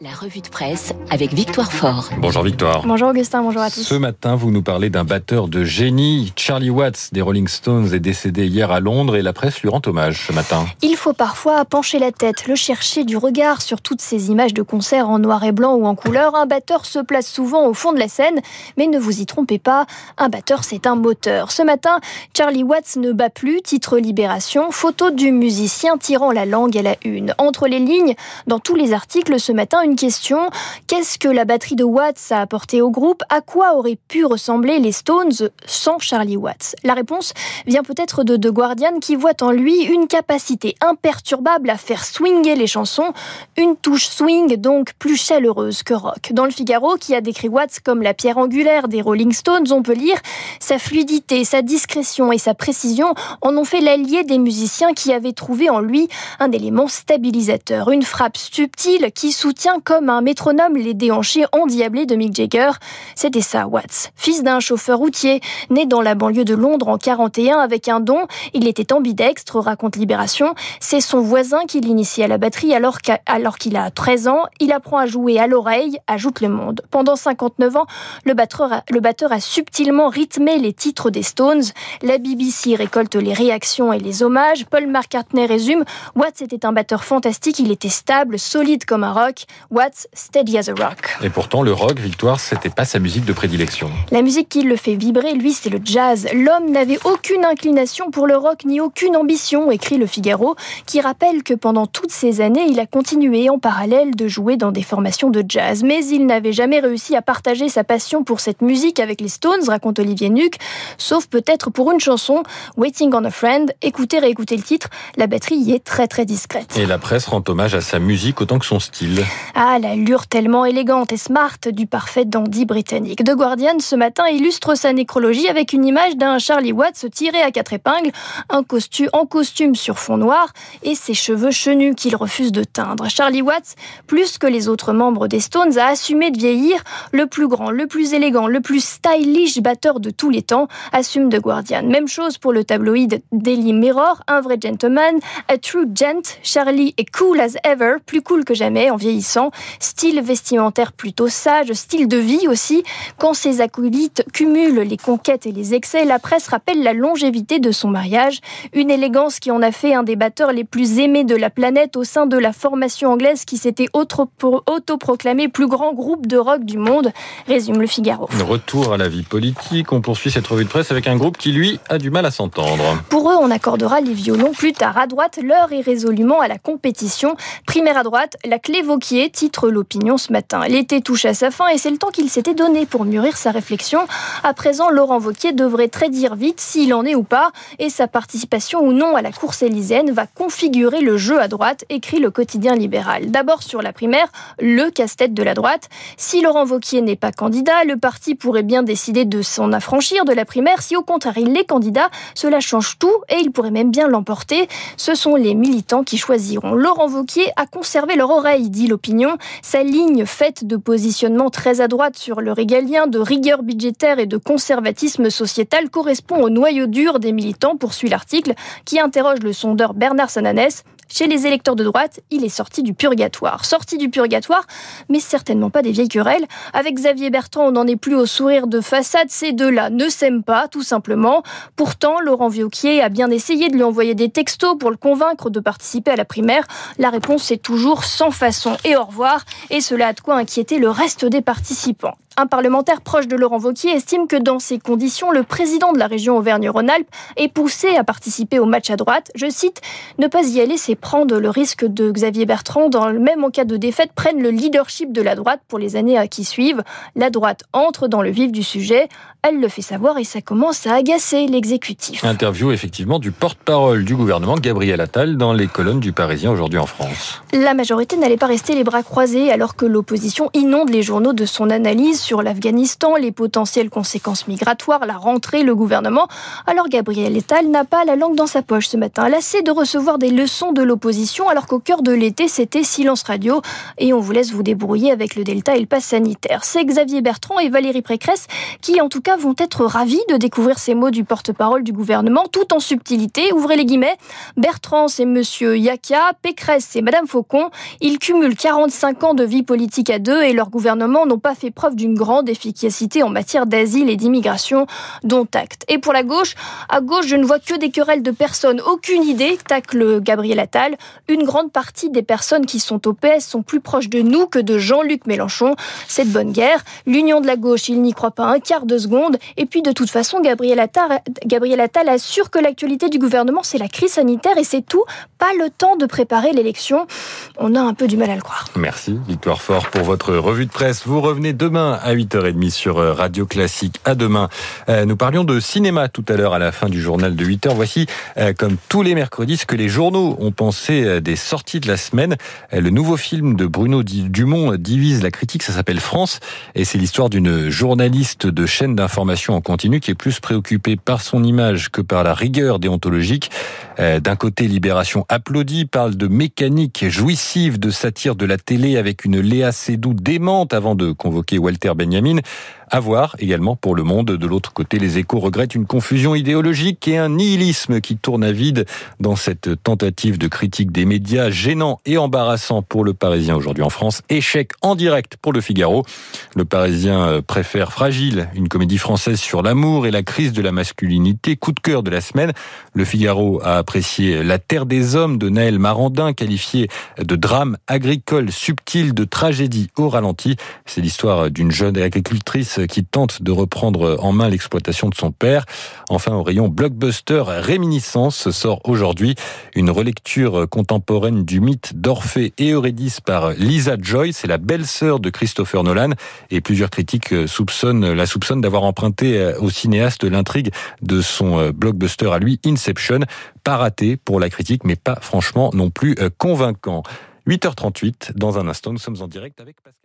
La revue de presse avec Victoire Fort. Bonjour Victoire. Bonjour Augustin, bonjour à tous. Ce matin, vous nous parlez d'un batteur de génie. Charlie Watts des Rolling Stones est décédé hier à Londres et la presse lui rend hommage ce matin. Il faut parfois pencher la tête, le chercher du regard sur toutes ces images de concerts en noir et blanc ou en couleur. Un batteur se place souvent au fond de la scène, mais ne vous y trompez pas, un batteur c'est un moteur. Ce matin, Charlie Watts ne bat plus, titre Libération, photo du musicien tirant la langue à la une. Entre les lignes, dans tous les articles ce matin, une question. Qu'est-ce que la batterie de Watts a apporté au groupe? À quoi auraient pu ressembler les Stones sans Charlie Watts? La réponse vient peut-être de The Guardian qui voit en lui une capacité imperturbable à faire swinger les chansons, une touche swing donc plus chaleureuse que rock. Dans le Figaro, qui a décrit Watts comme la pierre angulaire des Rolling Stones, on peut lire sa fluidité, sa discrétion et sa précision en ont fait l'allié des musiciens qui avaient trouvé en lui un élément stabilisateur, une frappe subtile qui soutient comme un métronome les déhanchés endiablés de Mick Jagger. C'était ça, Watts. Fils d'un chauffeur routier, né dans la banlieue de Londres en 41 avec un don, il était ambidextre, raconte Libération. C'est son voisin qui l'initie à la batterie alors qu'il a 13 ans. Il apprend à jouer à l'oreille, ajoute Le Monde. Pendant 59 ans, le batteur, a, le batteur a subtilement rythmé les titres des Stones. La BBC récolte les réactions et les hommages. Paul McCartney résume Watts était un batteur fantastique, il était stable, solide comme un rock. Watts, steady as a rock? Et pourtant, le rock, Victoire, c'était pas sa musique de prédilection. La musique qui le fait vibrer, lui, c'est le jazz. L'homme n'avait aucune inclination pour le rock ni aucune ambition, écrit le Figaro, qui rappelle que pendant toutes ces années, il a continué en parallèle de jouer dans des formations de jazz. Mais il n'avait jamais réussi à partager sa passion pour cette musique avec les Stones, raconte Olivier Nuc, sauf peut-être pour une chanson, Waiting on a Friend. Écoutez, réécoutez le titre, la batterie y est très très discrète. Et la presse rend hommage à sa musique autant que son style. Ah, l'allure tellement élégante et smart du parfait dandy britannique. The Guardian ce matin illustre sa nécrologie avec une image d'un Charlie Watts tiré à quatre épingles, un costume en costume sur fond noir et ses cheveux chenus qu'il refuse de teindre. Charlie Watts, plus que les autres membres des Stones, a assumé de vieillir, le plus grand, le plus élégant, le plus stylish batteur de tous les temps, assume The Guardian. Même chose pour le tabloïd Daily Mirror, un vrai gentleman, a true gent, Charlie est cool as ever, plus cool que jamais en vieillissant, style vestimentaire plutôt sage, style de vie aussi. Quand ses acolytes cumulent les conquêtes et les excès, la presse rappelle la longévité de son mariage, une élégance qui en a fait un des batteurs les plus aimés de la planète au sein de la formation anglaise qui s'était autoproclamé plus grand groupe de rock du monde, résume le Figaro. Retour à la vie politique, on poursuit cette revue de presse avec un groupe qui lui a du mal à s'entendre. Pour eux, on accordera les violons plus tard. À droite, l'heure est résolument à la compétition. Primaire à droite, la clé Vauquier titre l'opinion ce matin. L'été touche à sa fin et c'est le temps qu'il s'était donné pour mûrir sa réflexion. À présent, Laurent Vauquier devrait très dire vite s'il en est ou pas et sa participation ou non à la course élyséenne va configurer le jeu à droite, écrit le quotidien libéral. D'abord sur la primaire, le casse-tête de la droite. Si Laurent Vauquier n'est pas candidat, le parti pourrait bien décider de s'en affranchir de la primaire. Si au contraire il est candidat, cela change tout et il pourrait même bien l'emporter. Ce sont les militants qui choisiront. Laurent Vauquier a conservé leur oreille, dit l'opinion. Sa ligne faite de positionnement très à droite sur le régalien, de rigueur budgétaire et de conservatisme sociétal correspond au noyau dur des militants, poursuit l'article, qui interroge le sondeur Bernard Sananès. Chez les électeurs de droite, il est sorti du purgatoire. Sorti du purgatoire, mais certainement pas des vieilles querelles. Avec Xavier Bertrand, on n'en est plus au sourire de façade. Ces deux-là ne s'aiment pas, tout simplement. Pourtant, Laurent Vauquier a bien essayé de lui envoyer des textos pour le convaincre de participer à la primaire. La réponse est toujours sans façon et au revoir. Et cela a de quoi inquiéter le reste des participants. Un parlementaire proche de Laurent Vauquier estime que dans ces conditions, le président de la région Auvergne-Rhône-Alpes est poussé à participer au match à droite. Je cite, ne pas y aller, c'est prendre le risque de Xavier Bertrand, dans le même en cas de défaite, prenne le leadership de la droite pour les années qui suivent. La droite entre dans le vif du sujet. Elle le fait savoir et ça commence à agacer l'exécutif. Interview effectivement du porte-parole du gouvernement, Gabriel Attal, dans les colonnes du Parisien aujourd'hui en France. La majorité n'allait pas rester les bras croisés alors que l'opposition inonde les journaux de son analyse sur l'Afghanistan, les potentielles conséquences migratoires, la rentrée, le gouvernement. Alors Gabriel Attal n'a pas la langue dans sa poche ce matin, lassé de recevoir des leçons de l'opposition alors qu'au cœur de l'été c'était silence radio et on vous laisse vous débrouiller avec le Delta et le pass sanitaire. C'est Xavier Bertrand et Valérie Pécresse qui en tout cas vont être ravis de découvrir ces mots du porte-parole du gouvernement tout en subtilité. Ouvrez les guillemets. Bertrand c'est monsieur Yaka, Pécresse c'est madame Faucon. Ils cumulent 45 ans de vie politique à deux et leur gouvernement n'ont pas fait preuve d'une grande efficacité en matière d'asile et d'immigration, dont acte. Et pour la gauche, à gauche, je ne vois que des querelles de personnes, aucune idée, tacle Gabriel Attal. Une grande partie des personnes qui sont au PS sont plus proches de nous que de Jean-Luc Mélenchon. C'est de bonne guerre. L'union de la gauche, il n'y croit pas un quart de seconde. Et puis, de toute façon, Gabriel Attal, Gabriel Attal assure que l'actualité du gouvernement, c'est la crise sanitaire et c'est tout. Pas le temps de préparer l'élection. On a un peu du mal à le croire. Merci, Victoire Fort, pour votre revue de presse. Vous revenez demain 8h30 sur euh, Radio Classique. À demain. Euh, nous parlions de cinéma tout à l'heure à la fin du journal de 8h. Voici, euh, comme tous les mercredis, ce que les journaux ont pensé des sorties de la semaine. Le nouveau film de Bruno Dumont divise la critique. Ça s'appelle France. Et c'est l'histoire d'une journaliste de chaîne d'information en continu qui est plus préoccupée par son image que par la rigueur déontologique. D'un côté, Libération applaudit, parle de mécanique jouissive de satire de la télé avec une Léa Seydoux démente avant de convoquer Walter Benjamin. À voir également pour le monde. De l'autre côté, les échos regrettent une confusion idéologique et un nihilisme qui tourne à vide dans cette tentative de critique des médias gênant et embarrassant pour le Parisien aujourd'hui en France. Échec en direct pour le Figaro. Le Parisien euh, préfère Fragile, une comédie française sur l'amour et la crise de la masculinité. Coup de cœur de la semaine. Le Figaro a apprécié La Terre des Hommes de Naël Marandin, qualifié de drame agricole subtil, de tragédie au ralenti. C'est l'histoire d'une jeune agricultrice qui tente de reprendre en main l'exploitation de son père. Enfin, au rayon blockbuster, Réminiscence sort aujourd'hui une relecture contemporaine du mythe d'Orphée et Eurydice par Lisa Joy. C'est la belle-sœur de Christopher Nolan et plusieurs critiques soupçonnent, la soupçonnent d'avoir emprunté au cinéaste l'intrigue de son blockbuster à lui, Inception. Pas raté pour la critique, mais pas franchement non plus convaincant. 8h38, dans un instant, nous sommes en direct avec Pascal.